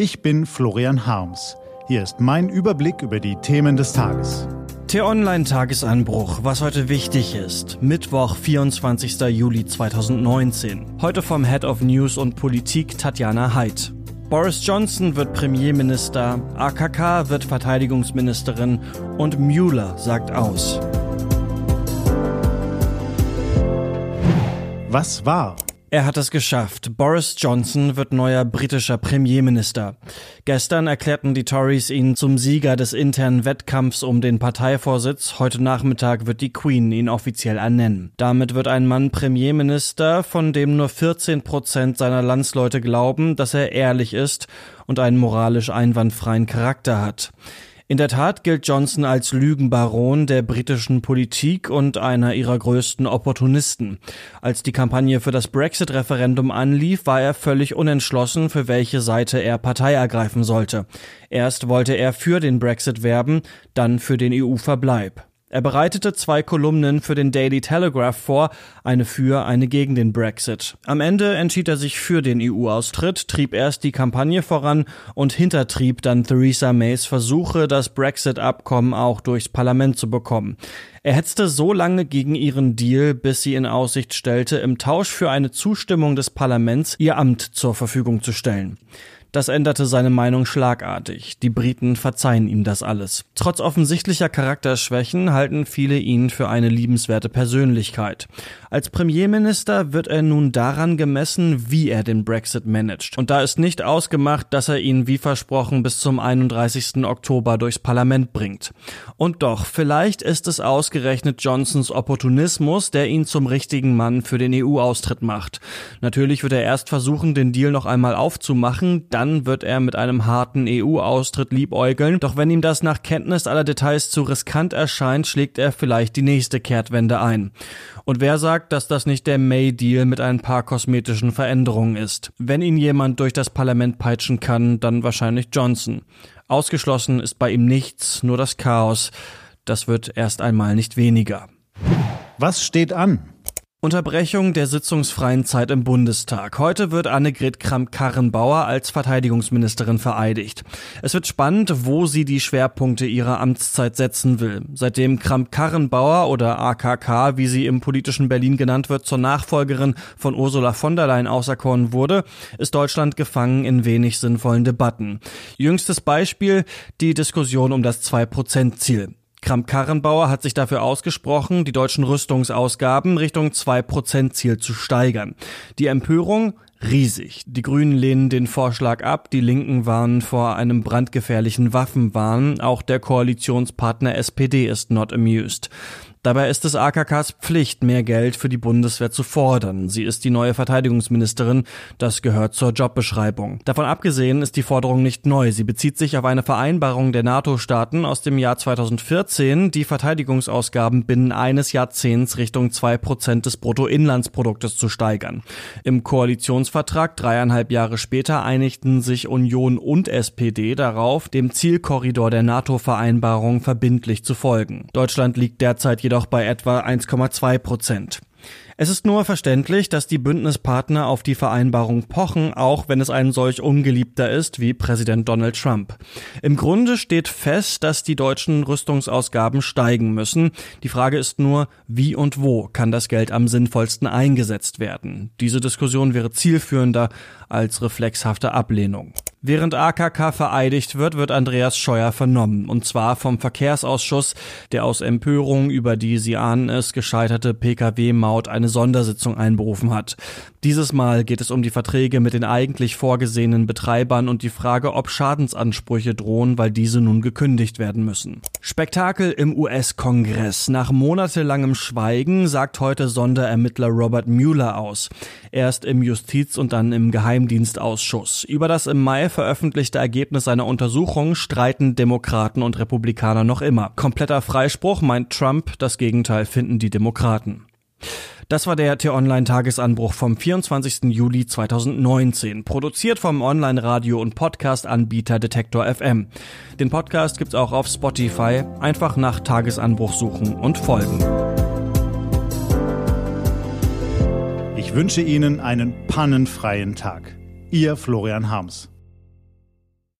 Ich bin Florian Harms. Hier ist mein Überblick über die Themen des Tages. T-Online-Tagesanbruch, was heute wichtig ist. Mittwoch, 24. Juli 2019. Heute vom Head of News und Politik Tatjana Haidt. Boris Johnson wird Premierminister, AKK wird Verteidigungsministerin und Mueller sagt aus. Was war? Er hat es geschafft. Boris Johnson wird neuer britischer Premierminister. Gestern erklärten die Tories ihn zum Sieger des internen Wettkampfs um den Parteivorsitz. Heute Nachmittag wird die Queen ihn offiziell ernennen. Damit wird ein Mann Premierminister, von dem nur 14 Prozent seiner Landsleute glauben, dass er ehrlich ist und einen moralisch einwandfreien Charakter hat. In der Tat gilt Johnson als Lügenbaron der britischen Politik und einer ihrer größten Opportunisten. Als die Kampagne für das Brexit-Referendum anlief, war er völlig unentschlossen, für welche Seite er Partei ergreifen sollte. Erst wollte er für den Brexit werben, dann für den EU-Verbleib. Er bereitete zwei Kolumnen für den Daily Telegraph vor, eine für, eine gegen den Brexit. Am Ende entschied er sich für den EU-Austritt, trieb erst die Kampagne voran und hintertrieb dann Theresa Mays Versuche, das Brexit-Abkommen auch durchs Parlament zu bekommen. Er hetzte so lange gegen ihren Deal, bis sie in Aussicht stellte, im Tausch für eine Zustimmung des Parlaments ihr Amt zur Verfügung zu stellen. Das änderte seine Meinung schlagartig. Die Briten verzeihen ihm das alles. Trotz offensichtlicher Charakterschwächen halten viele ihn für eine liebenswerte Persönlichkeit. Als Premierminister wird er nun daran gemessen, wie er den Brexit managt. Und da ist nicht ausgemacht, dass er ihn wie versprochen bis zum 31. Oktober durchs Parlament bringt. Und doch, vielleicht ist es ausgerechnet Johnsons Opportunismus, der ihn zum richtigen Mann für den EU-Austritt macht. Natürlich wird er erst versuchen, den Deal noch einmal aufzumachen, dann wird er mit einem harten EU-Austritt liebäugeln, doch wenn ihm das nach Kenntnis aller Details zu riskant erscheint, schlägt er vielleicht die nächste Kehrtwende ein. Und wer sagt, dass das nicht der May-Deal mit ein paar kosmetischen Veränderungen ist? Wenn ihn jemand durch das Parlament peitschen kann, dann wahrscheinlich Johnson. Ausgeschlossen ist bei ihm nichts, nur das Chaos. Das wird erst einmal nicht weniger. Was steht an? Unterbrechung der sitzungsfreien Zeit im Bundestag. Heute wird Annegret Kramp-Karrenbauer als Verteidigungsministerin vereidigt. Es wird spannend, wo sie die Schwerpunkte ihrer Amtszeit setzen will. Seitdem Kramp-Karrenbauer oder AKK, wie sie im politischen Berlin genannt wird, zur Nachfolgerin von Ursula von der Leyen auserkoren wurde, ist Deutschland gefangen in wenig sinnvollen Debatten. Jüngstes Beispiel die Diskussion um das Zwei-Prozent-Ziel. Kramp-Karrenbauer hat sich dafür ausgesprochen, die deutschen Rüstungsausgaben Richtung 2%-Ziel zu steigern. Die Empörung riesig. Die Grünen lehnen den Vorschlag ab, die Linken warnen vor einem brandgefährlichen Waffenwahn, auch der Koalitionspartner SPD ist not amused. Dabei ist es AKKs Pflicht, mehr Geld für die Bundeswehr zu fordern. Sie ist die neue Verteidigungsministerin. Das gehört zur Jobbeschreibung. Davon abgesehen ist die Forderung nicht neu. Sie bezieht sich auf eine Vereinbarung der NATO-Staaten aus dem Jahr 2014, die Verteidigungsausgaben binnen eines Jahrzehnts Richtung zwei Prozent des Bruttoinlandsproduktes zu steigern. Im Koalitionsvertrag dreieinhalb Jahre später einigten sich Union und SPD darauf, dem Zielkorridor der NATO-Vereinbarung verbindlich zu folgen. Deutschland liegt derzeit jedoch bei etwa 1,2 Prozent. Es ist nur verständlich, dass die Bündnispartner auf die Vereinbarung pochen, auch wenn es ein solch ungeliebter ist wie Präsident Donald Trump. Im Grunde steht fest, dass die deutschen Rüstungsausgaben steigen müssen. Die Frage ist nur, wie und wo kann das Geld am sinnvollsten eingesetzt werden. Diese Diskussion wäre zielführender als reflexhafte Ablehnung. Während AKK vereidigt wird, wird Andreas Scheuer vernommen, und zwar vom Verkehrsausschuss, der aus Empörung über die, Sie ahnen es, gescheiterte Pkw-Maut eine Sondersitzung einberufen hat. Dieses Mal geht es um die Verträge mit den eigentlich vorgesehenen Betreibern und die Frage, ob Schadensansprüche drohen, weil diese nun gekündigt werden müssen. Spektakel im US-Kongress. Nach monatelangem Schweigen sagt heute Sonderermittler Robert Mueller aus. Erst im Justiz- und dann im Geheimdienstausschuss. Über das im Mai veröffentlichte Ergebnis seiner Untersuchung streiten Demokraten und Republikaner noch immer. Kompletter Freispruch meint Trump, das Gegenteil finden die Demokraten. Das war der T-Online-Tagesanbruch vom 24. Juli 2019, produziert vom Online-Radio- und Podcast-Anbieter Detektor FM. Den Podcast gibt's auch auf Spotify. Einfach nach Tagesanbruch suchen und folgen. Ich wünsche Ihnen einen pannenfreien Tag. Ihr Florian Harms.